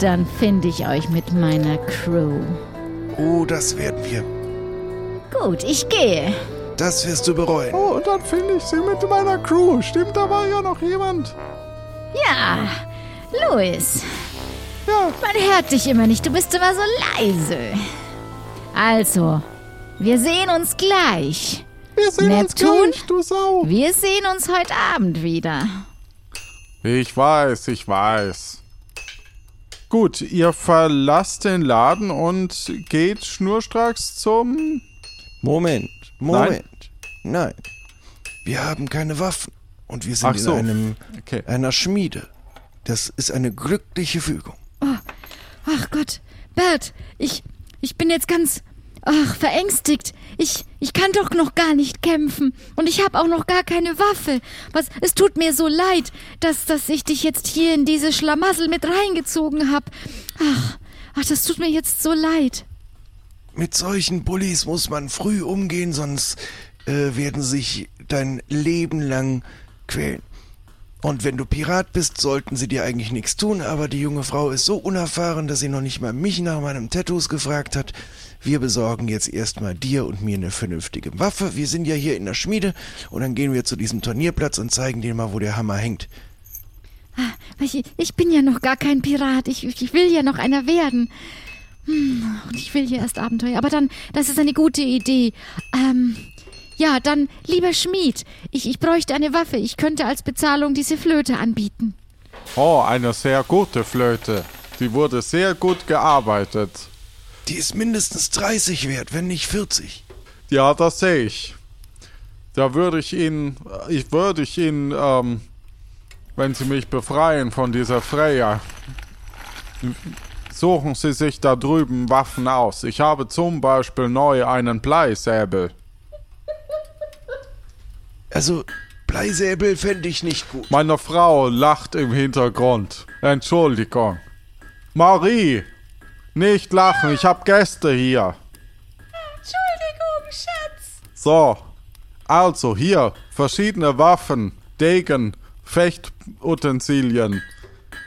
dann finde ich euch mit meiner Crew. Oh, das werden wir. Gut, ich gehe. Das wirst du bereuen. Oh, und dann finde ich sie mit meiner Crew. Stimmt, da war ja noch jemand. Ja, Louis. Ja. Man hört dich immer nicht, du bist immer so leise. Also, wir sehen uns gleich. Wir sehen Neptun? uns gleich, du Sau. Wir sehen uns heute Abend wieder. Ich weiß, ich weiß. Gut, ihr verlasst den Laden und geht schnurstracks zum... Moment, Moment. Nein. Wir haben keine Waffen. Und wir sind so. in einem, Okay. einer Schmiede. Das ist eine glückliche Fügung. Ach Gott, Bert, ich, ich bin jetzt ganz, ach, verängstigt. Ich, ich kann doch noch gar nicht kämpfen und ich habe auch noch gar keine Waffe. Was, es tut mir so leid, dass, dass ich dich jetzt hier in diese Schlamassel mit reingezogen habe. Ach, ach, das tut mir jetzt so leid. Mit solchen Bullies muss man früh umgehen, sonst äh, werden sie sich dein Leben lang quälen. Und wenn du Pirat bist, sollten sie dir eigentlich nichts tun, aber die junge Frau ist so unerfahren, dass sie noch nicht mal mich nach meinem Tattoos gefragt hat. Wir besorgen jetzt erstmal dir und mir eine vernünftige Waffe. Wir sind ja hier in der Schmiede und dann gehen wir zu diesem Turnierplatz und zeigen dir mal, wo der Hammer hängt. Ich, ich bin ja noch gar kein Pirat. Ich, ich will ja noch einer werden. Hm, und ich will hier erst Abenteuer. Aber dann, das ist eine gute Idee. Ähm, ja, dann, lieber Schmied, ich, ich bräuchte eine Waffe. Ich könnte als Bezahlung diese Flöte anbieten. Oh, eine sehr gute Flöte. Die wurde sehr gut gearbeitet. Die ist mindestens 30 wert, wenn nicht 40. Ja, das sehe ich. Da würde ich Ihnen, ich würde ich Ihnen, ähm, wenn Sie mich befreien von dieser Freya, suchen Sie sich da drüben Waffen aus. Ich habe zum Beispiel neu einen Bleisäbel. Also, Bleisäbel fände ich nicht gut. Meine Frau lacht im Hintergrund. Entschuldigung. Marie, nicht lachen, ich habe Gäste hier. Entschuldigung, Schatz. So, also hier verschiedene Waffen, Degen, Fechtutensilien.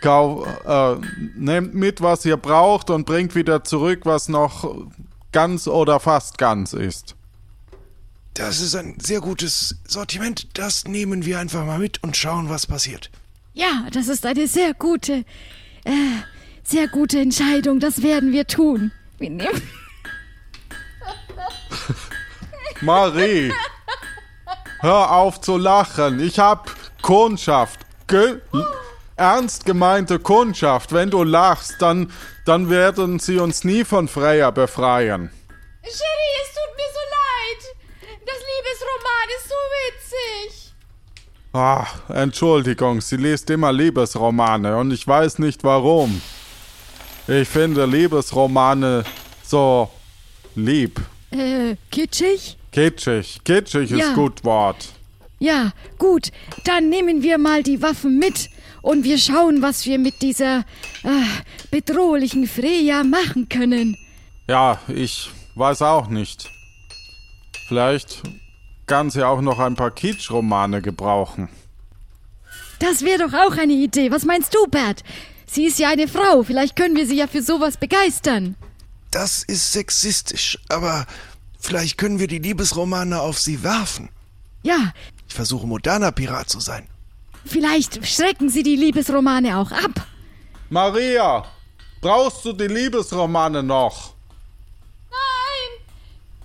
Kau äh, nehmt mit, was ihr braucht und bringt wieder zurück, was noch ganz oder fast ganz ist. Das ist ein sehr gutes Sortiment. Das nehmen wir einfach mal mit und schauen, was passiert. Ja, das ist eine sehr gute, äh, sehr gute Entscheidung. Das werden wir tun. Wir nehmen. Marie, hör auf zu lachen. Ich hab Kundschaft. Ge ernst gemeinte Kundschaft. Wenn du lachst, dann, dann werden sie uns nie von Freya befreien. Sherry, es tut mir so leid. Das Liebesroman ist so witzig. Ah, Entschuldigung, sie liest immer Liebesromane und ich weiß nicht warum. Ich finde Liebesromane so lieb. Äh, kitschig? Kitschig. Kitschig Ja. ist gut Wort. Ja, gut. Dann nehmen wir mal die Waffen mit und wir schauen, was wir mit dieser äh, bedrohlichen Freya machen können. Ja, ich weiß auch nicht. Vielleicht kann sie auch noch ein paar Kitschromane gebrauchen. Das wäre doch auch eine Idee. Was meinst du, Bert? Sie ist ja eine Frau. Vielleicht können wir sie ja für sowas begeistern. Das ist sexistisch, aber vielleicht können wir die Liebesromane auf sie werfen. Ja, Ich versuche moderner Pirat zu sein. vielleicht schrecken sie die Liebesromane auch ab. Maria, brauchst du die Liebesromane noch? Nein,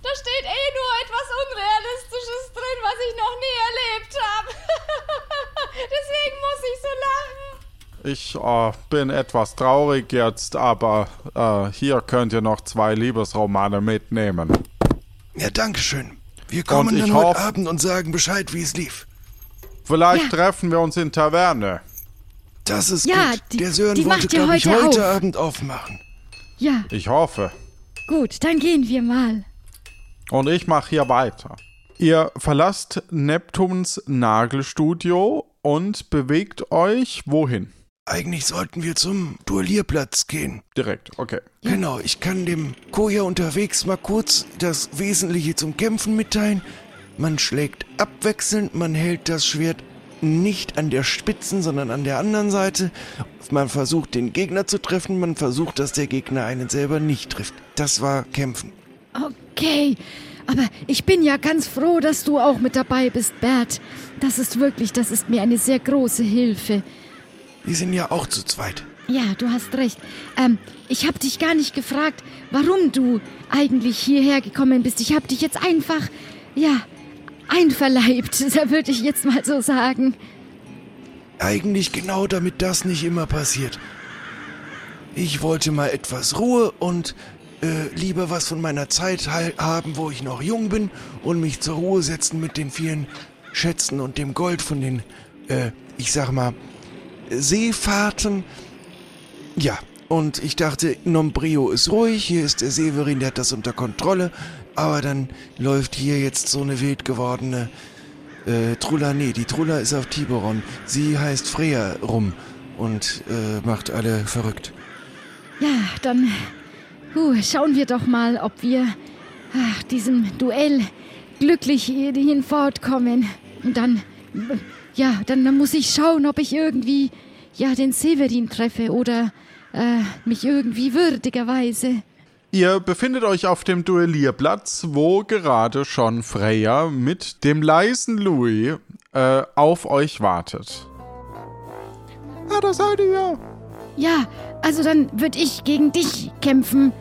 da steht eh nur etwas Unrealistisches drin, was ich noch nie erlebt habe. Deswegen muss ich so lachen. Ich äh, bin etwas traurig jetzt, aber äh, hier könnt ihr noch zwei Liebesromane mitnehmen. Ja, danke schön. Wir kommen dann heute hoff- Abend und sagen Bescheid, wie es lief. Vielleicht Ja. treffen wir uns in Taverne. Das ist Ja, gut. die- Der Sören die wollte, glaube ich, heute heute auf. Abend aufmachen. Ja, Ich hoffe. gut, dann gehen wir mal. Und ich mache hier weiter. Ihr verlasst Neptuns Nagelstudio und bewegt euch wohin? Eigentlich sollten wir zum Duellierplatz gehen. Direkt, okay. Genau, ich kann dem Koja unterwegs mal kurz das Wesentliche zum Kämpfen mitteilen. Man schlägt abwechselnd, man hält das Schwert nicht an der Spitzen, sondern an der anderen Seite. Man versucht den Gegner zu treffen, man versucht, dass der Gegner einen selber nicht trifft. Das war Kämpfen. Okay, aber ich bin ja ganz froh, dass du auch mit dabei bist, Bert. Das ist wirklich, das ist mir eine sehr große Hilfe. Wir sind ja auch zu zweit. Ja, du hast recht. Ähm, ich habe dich gar nicht gefragt, warum du eigentlich hierher gekommen bist. Ich habe dich jetzt einfach, ja, einverleibt, da würde ich jetzt mal so sagen. Eigentlich genau damit das nicht immer passiert. Ich wollte mal etwas Ruhe und äh, lieber was von meiner Zeit haben, wo ich noch jung bin und mich zur Ruhe setzen mit den vielen Schätzen und dem Gold von den, äh, ich sag mal, Seefahrten. Ja, und ich dachte, Nombrio ist ruhig, hier ist der Severin, der hat das unter Kontrolle, aber dann läuft hier jetzt so eine wild gewordene äh, Trulla, nee, die Trulla ist auf Tiberon. Sie heißt Freya rum und äh, macht alle verrückt. Ja, dann huh, schauen wir doch mal, ob wir ach, diesem Duell glücklich hierhin fortkommen. Und dann, ja, dann muss ich schauen, ob ich irgendwie, ja, den Severin treffe oder äh, mich irgendwie würdigerweise. Ihr befindet euch auf dem Duellierplatz, wo gerade schon Freya mit dem leisen Louis äh, auf euch wartet. Ja, das seid ihr. Ja, also dann würde ich gegen dich kämpfen.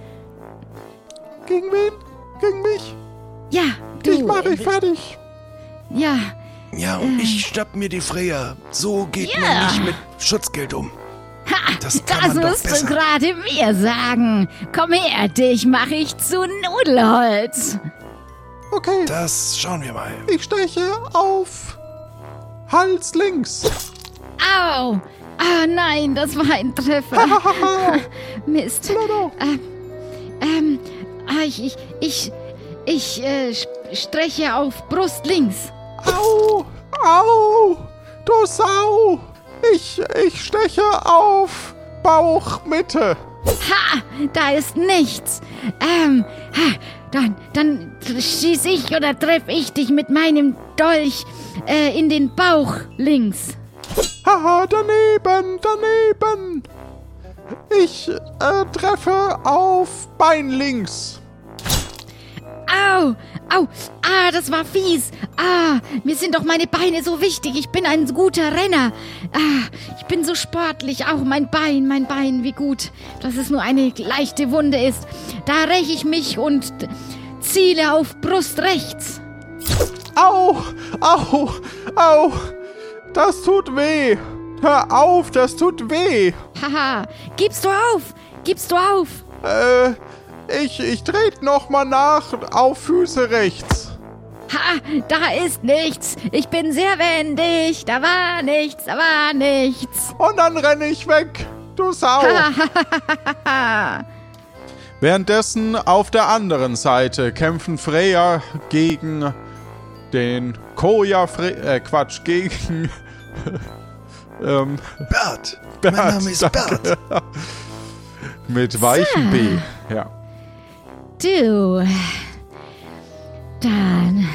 Gegen wen? Gegen mich? Ja, du. Ich mach dich fertig. Ja, Ja, und ich schnapp mir die Freya. So geht Ja. man nicht mit Schutzgeld um. Ha, Das kann das man doch musst du gerade mir sagen. Komm her, dich mache ich zu Nudelholz. Okay, Das schauen wir mal. ich steche auf Hals links. Au! Ah nein, das war ein Treffer. Mist. Ähm, ähm, ah, ich, ich, ich, ich äh, st- streche auf Brust links. Au, au, du Sau. Ich, ich steche auf Bauchmitte. Ha! Da ist nichts. Ähm, ha, dann, dann schieß ich oder treff ich dich mit meinem Dolch äh, in den Bauch links. Haha, daneben, daneben. Ich äh, treffe auf Bein links. Au! Au! Ah, das war fies! Ah, mir sind doch meine Beine so wichtig. Ich bin ein guter Renner. Ah, ich bin so sportlich. Auch mein Bein, mein Bein, wie gut, dass es nur eine leichte Wunde ist. Da räche ich mich und ziele auf Brust rechts. Au, au, au. Das tut weh. Hör auf, das tut weh. Haha, gibst du auf? Gibst du auf? Äh, ich, ich trete nochmal nach auf Füße rechts. Ha, da ist nichts. Ich bin sehr wendig. Da war nichts, da war nichts. Und dann renne ich weg. Du Sau. Währenddessen auf der anderen Seite kämpfen Freya gegen den Koja Fre äh, Quatsch, gegen ähm, Bert. Bert, Mein Name ist danke. Bert. mit weichem B. Ja. Du. Dann.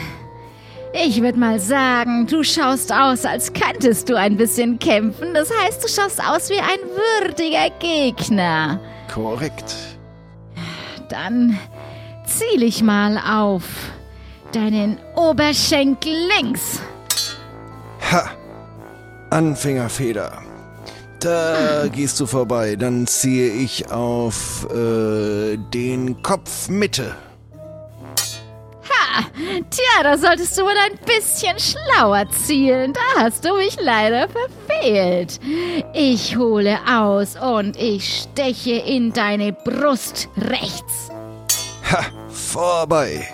Ich würde mal sagen, du schaust aus, als könntest du ein bisschen kämpfen. Das heißt, du schaust aus wie ein würdiger Gegner. Korrekt. Dann ziel ich mal auf deinen Oberschenkel links. Ha! Anfängerfeder. Da gehst du vorbei. Dann ziehe ich auf äh, den Kopf Mitte. Ha! Tja, da solltest du wohl ein bisschen schlauer zielen. Da hast du mich leider verfehlt. Ich hole aus und ich steche in deine Brust rechts. Ha! Vorbei.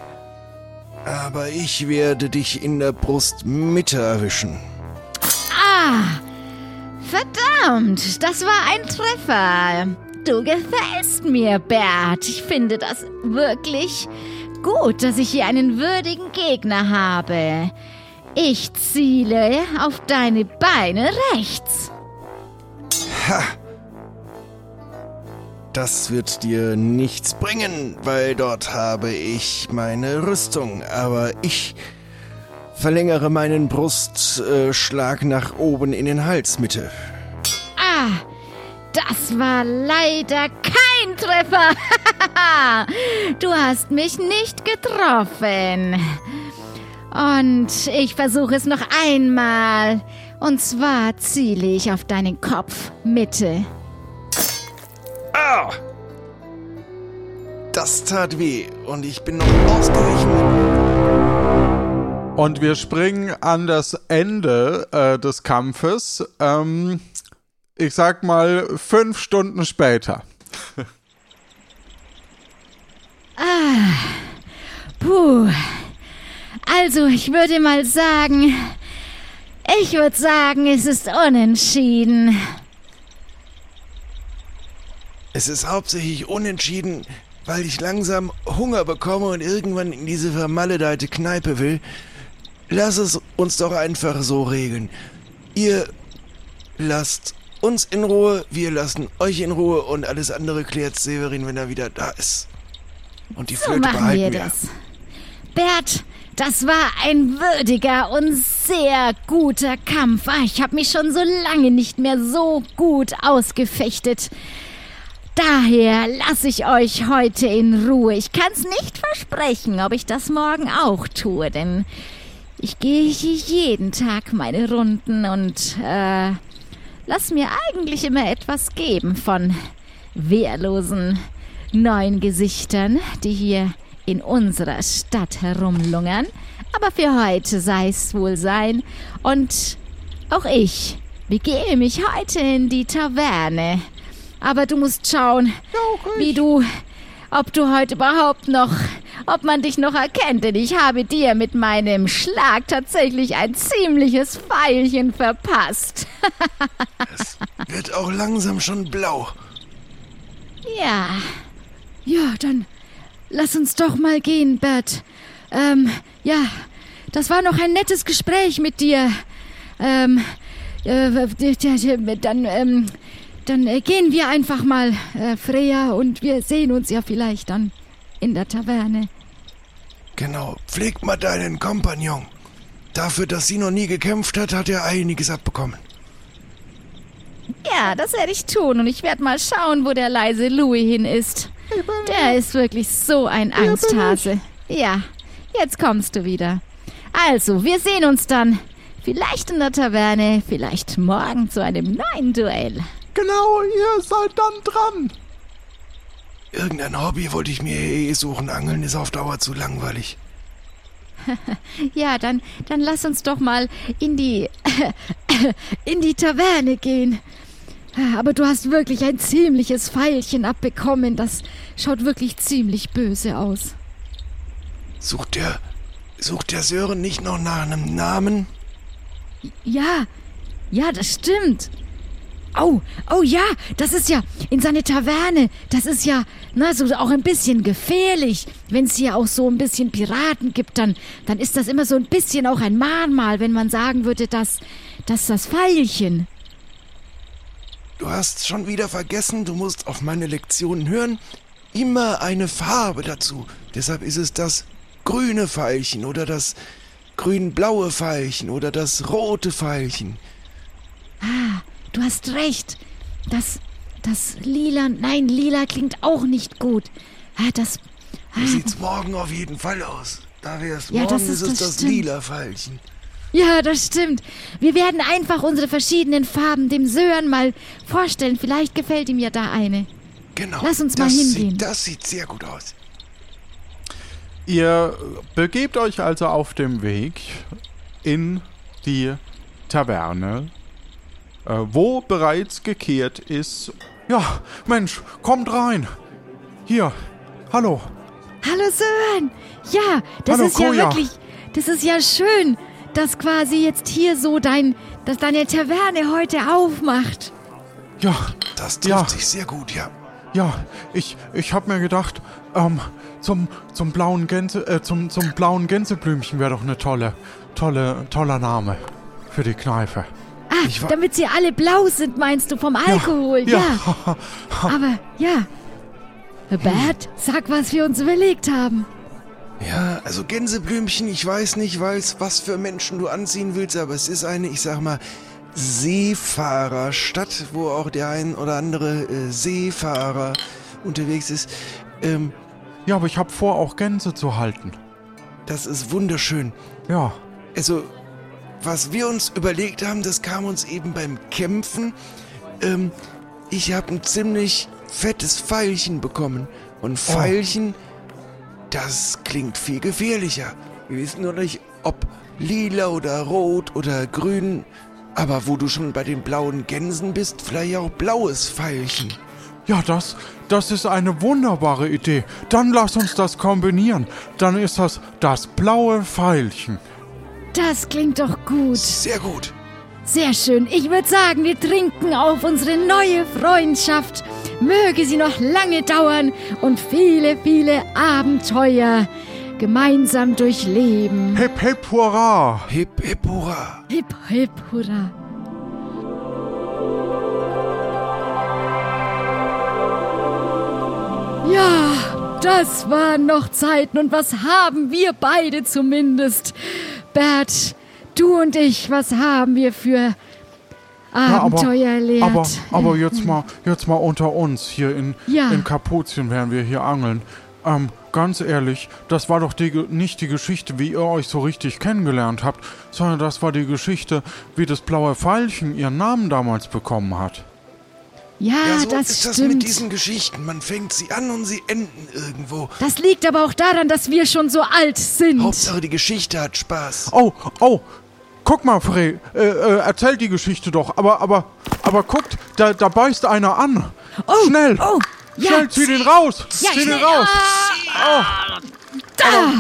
Aber ich werde dich in der Brust Mitte erwischen. Ah! Verdammt, das war ein Treffer. Du gefällst mir, Bert. Ich finde das wirklich gut, dass ich hier einen würdigen Gegner habe. Ich ziele auf deine Beine rechts. Ha! Das wird dir nichts bringen, weil dort habe ich meine Rüstung. Aber ich verlängere meinen Brustschlag nach oben in den Halsmitte. Ah, das war leider kein Treffer. du hast mich nicht getroffen. Und ich versuche es noch einmal. Und zwar ziele ich auf deinen Kopf Mitte. Ah! Das tat weh und ich bin noch ausgerechnet. Und wir springen an das Ende äh, des Kampfes. Ähm, ich sag mal fünf Stunden später. Puh. Also, ich würde mal sagen, ich würde sagen, es ist unentschieden. Es ist hauptsächlich unentschieden, weil ich langsam Hunger bekomme und irgendwann in diese vermaledeite Kneipe will. Lass es uns doch einfach so regeln. Ihr lasst uns in Ruhe, wir lassen euch in Ruhe und alles andere klärt Severin, wenn er wieder da ist. Und die So Flöte machen behalten wir wir. das. Bert, das war ein würdiger und sehr guter Kampf. Ah, Ich habe mich schon so lange nicht mehr so gut ausgefechtet. Daher lasse ich euch heute in Ruhe. Ich kann's nicht versprechen, ob ich das morgen auch tue, denn ich gehe hier jeden Tag meine Runden und äh, lass mir eigentlich immer etwas geben von wehrlosen neuen Gesichtern, die hier in unserer Stadt herumlungern. Aber für heute sei es wohl sein. Und auch ich begebe mich heute in die Taverne. Aber du musst schauen, wie du, ob du heute überhaupt noch, ob man dich noch erkennt, denn ich habe dir mit meinem Schlag tatsächlich ein ziemliches Pfeilchen verpasst. Es wird auch langsam schon blau. ja, Ja, dann lass uns doch mal gehen, Bert. Ähm, ja, das war noch ein nettes Gespräch mit dir. Ähm, äh, dann, ähm, dann äh, gehen wir einfach mal, äh, Freya, und wir sehen uns ja vielleicht dann in der Taverne. Genau, pfleg mal deinen Kompagnon. Dafür, dass sie noch nie gekämpft hat, hat er einiges abbekommen. ja, das werde ich tun und ich werde mal schauen, wo der leise Louis hin ist. Der ist wirklich so ein Angsthase. Ja, jetzt kommst du wieder. Also, wir sehen uns dann. Vielleicht in der Taverne, vielleicht morgen zu einem neuen Duell. Genau, ihr seid dann dran. Irgendein Hobby wollte ich mir eh suchen. Angeln ist auf Dauer zu langweilig. Ja, dann, dann lass uns doch mal in die, in die Taverne gehen. Aber du hast wirklich ein ziemliches Pfeilchen abbekommen. Das schaut wirklich ziemlich böse aus. Sucht der, sucht der Sören nicht noch nach einem Namen? Ja, ja, das stimmt. Oh, oh ja, das ist ja in seine Taverne. Das ist ja, na, so auch ein bisschen gefährlich. Wenn es hier auch so ein bisschen Piraten gibt, dann, dann ist das immer so ein bisschen auch ein Mahnmal, wenn man sagen würde, dass, dass das Pfeilchen. Du hast schon wieder vergessen, du musst auf meine Lektionen hören. Immer eine Farbe dazu. Deshalb ist es das grüne Pfeilchen oder das grün-blaue Pfeilchen oder das rote Pfeilchen. Ah, du hast recht. Das, das lila, nein, lila klingt auch nicht gut. Ah, das, Wie sieht's morgen auf jeden Fall aus? Da wär's Ja, morgen das ist ist- es das das lila Pfeilchen. Ja, das stimmt. Wir werden einfach unsere verschiedenen Farben dem Sören mal vorstellen. Vielleicht gefällt ihm ja da eine. Genau. Lass uns mal das hingehen. Sieht, das sieht sehr gut aus. Ihr begebt euch also auf dem Weg in die Taverne, wo bereits gekehrt ist. Ja, Mensch, kommt rein. Hier, hallo. Hallo Sören. Ja, das Hallo, ist ja Koja. wirklich, das ist ja schön, dass quasi jetzt hier so dein, dass deine Taverne heute aufmacht. Ja, Das trifft Ja. sich sehr gut, ja. ja, ich, ich hab mir gedacht, ähm, zum, zum blauen Gänse, äh, zum, zum blauen Gänseblümchen wäre doch eine tolle, tolle, toller Name für die Kneipe. Ah, damit sie alle blau sind, meinst du, vom Alkohol? Ja. ja. Aber ja. Bert, sag, was wir uns überlegt haben. Ja, also Gänseblümchen, ich weiß nicht, weiß, was für Menschen du anziehen willst, aber es ist eine, ich sag mal, Seefahrerstadt, wo auch der ein oder andere äh, Seefahrer unterwegs ist. Ähm, Ja, aber ich hab vor, auch Gänse zu halten. das ist wunderschön. Ja. Also, was wir uns überlegt haben, das kam uns eben beim Kämpfen. Ähm, ich habe ein ziemlich fettes Pfeilchen bekommen. Und Pfeilchen, das klingt viel gefährlicher. Wir wissen noch nicht, ob lila oder rot oder grün. Aber wo du schon bei den blauen Gänsen bist, vielleicht auch blaues Pfeilchen. Ja, das, das ist eine wunderbare Idee. Dann lass uns das kombinieren. Dann ist das das blaue Pfeilchen. Das klingt doch gut. Sehr gut. Sehr schön. Ich würde sagen, wir trinken auf unsere neue Freundschaft. Möge sie noch lange dauern und viele, viele Abenteuer gemeinsam durchleben. Hip, hip, hurra! Hip, hip, hurra. Hip, hip, hurra. Ja, das waren noch Zeiten und was haben wir beide zumindest? Bert, du und ich, was haben wir für Ja, Abenteuer erlebt? aber, aber jetzt mal, jetzt mal unter uns hier in, Ja. in Kapuzien, während wir hier angeln. Ähm, ganz ehrlich, das war doch die, nicht die Geschichte, wie ihr euch so richtig kennengelernt habt, sondern das war die Geschichte, wie das blaue Pfeilchen ihren Namen damals bekommen hat. Ja, Ja, so das ist das stimmt. mit diesen Geschichten. Man fängt sie an und sie enden irgendwo. Das liegt aber auch daran, dass wir schon so alt sind. Hauptsache, die Geschichte hat Spaß. Oh, oh, guck mal, Frey, äh, äh, erzähl die Geschichte doch, aber, aber, aber guckt, da, da beißt einer an. Oh, Schnell, oh, ja. schnell, zieh den raus, Ja, zieh den raus. Ah, Oh.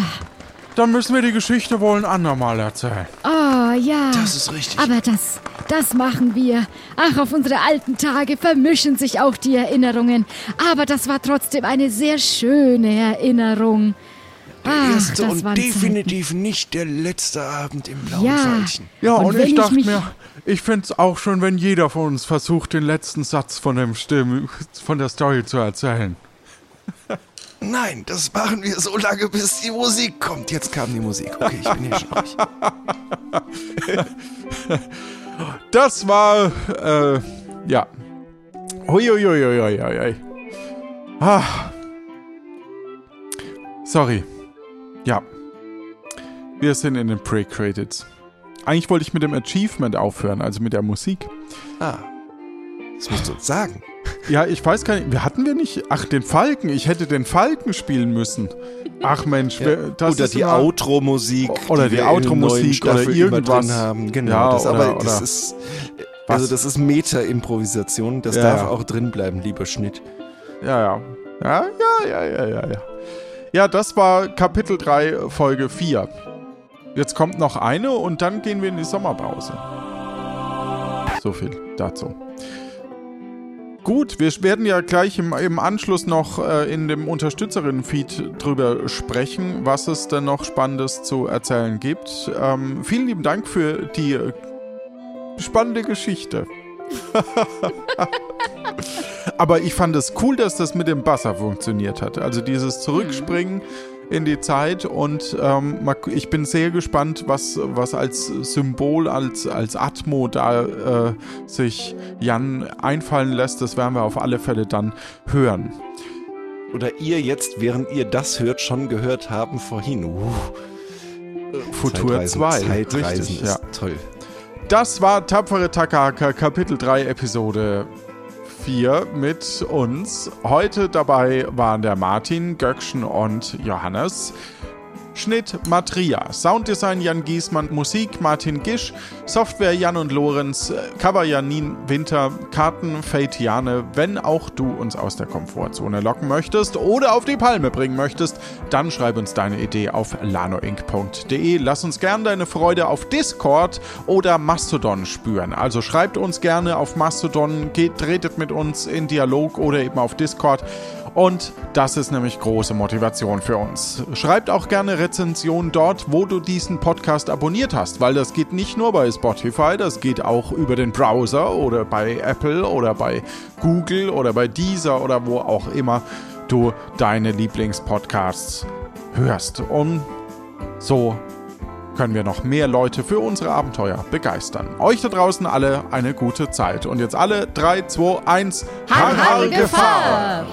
Dann müssen wir die Geschichte wohl ein andermal erzählen. Oh, ja. Das ist richtig. Aber das, das machen wir. Ach, auf unsere alten Tage vermischen sich auch die Erinnerungen. Aber das war trotzdem eine sehr schöne Erinnerung. Der Ach, erste das und definitiv nicht der letzte Abend im blauen Ja. Veilchen. Ja, Und und, wenn ich ich dachte mich- mir, ich find's auch schön, wenn jeder von uns versucht, den letzten Satz von dem Stimme, von der Story zu erzählen. Nein, das machen wir so lange, bis die Musik kommt. Jetzt kam die Musik. Okay, ich bin hier schon ruhig. Das war, äh, ja. Huiuiuiuiui. Ah. Sorry. Ja. Wir sind in den Pre-Credits. Eigentlich wollte ich mit dem Achievement aufhören, also mit der Musik. Ah, das musst du uns sagen. Ja, ich weiß gar nicht, wir hatten wir nicht. Ach, den Falken. Ich hätte den Falken spielen müssen. Ach Mensch, wer, das oder ist die Outro-Musik. Oder die die Outro-Musik oder irgendwas. Haben. Genau, Ja, das, oder- aber das oder- ist. Was? Also, das ist Meta-Improvisation. Das Ja, darf ja. auch drin bleiben, lieber Schnitt. Ja, ja. Ja, ja, ja, ja, ja, ja. Ja, das war Kapitel 3, Folge 4. Jetzt kommt noch eine und dann gehen wir in die Sommerpause. So viel dazu. Gut, wir werden ja gleich im, im Anschluss noch äh, in dem Unterstützerinnen-Feed drüber sprechen, was es denn noch Spannendes zu erzählen gibt. Ähm, vielen lieben Dank für die spannende Geschichte. Aber ich fand es cool, dass das mit dem Buzzer funktioniert hat. Also dieses Zurückspringen in die Zeit und ähm, ich bin sehr gespannt, was, was als Symbol, als, als Atmo da äh, sich Jan einfallen lässt. Das werden wir auf alle Fälle dann hören. Oder ihr jetzt, während ihr das hört, schon gehört haben vorhin. Uh, Futur Zeitreisen, 2. Zeitreisen Richtig, ist ja. toll. Das war Tapfere Takahaka, Kapitel 3, Episode 4 mit uns. Heute dabei waren der Martin, Göckchen und Johannes. Schnitt Matria, Sounddesign Jan Giesmann, Musik Martin Gisch, Software Jan und Lorenz, äh, Cover Janin Winter, Karten Fate Jane. Wenn auch du uns aus der Komfortzone locken möchtest oder auf die Palme bringen möchtest, dann schreib uns deine Idee auf lanoinc.de. Lass uns gern deine Freude auf Discord oder Mastodon spüren. Also schreibt uns gerne auf Mastodon, geht, tretet mit uns in Dialog oder eben auf Discord. Und das ist nämlich große Motivation für uns. Schreibt auch gerne Rezensionen dort, wo du diesen Podcast abonniert hast, weil das geht nicht nur bei Spotify, das geht auch über den Browser oder bei Apple oder bei Google oder bei Deezer oder wo auch immer du deine Lieblingspodcasts hörst. Und so können wir noch mehr Leute für unsere Abenteuer begeistern. Euch da draußen alle eine gute Zeit. Und jetzt alle 3, 2, 1, Har, har, Gefahr!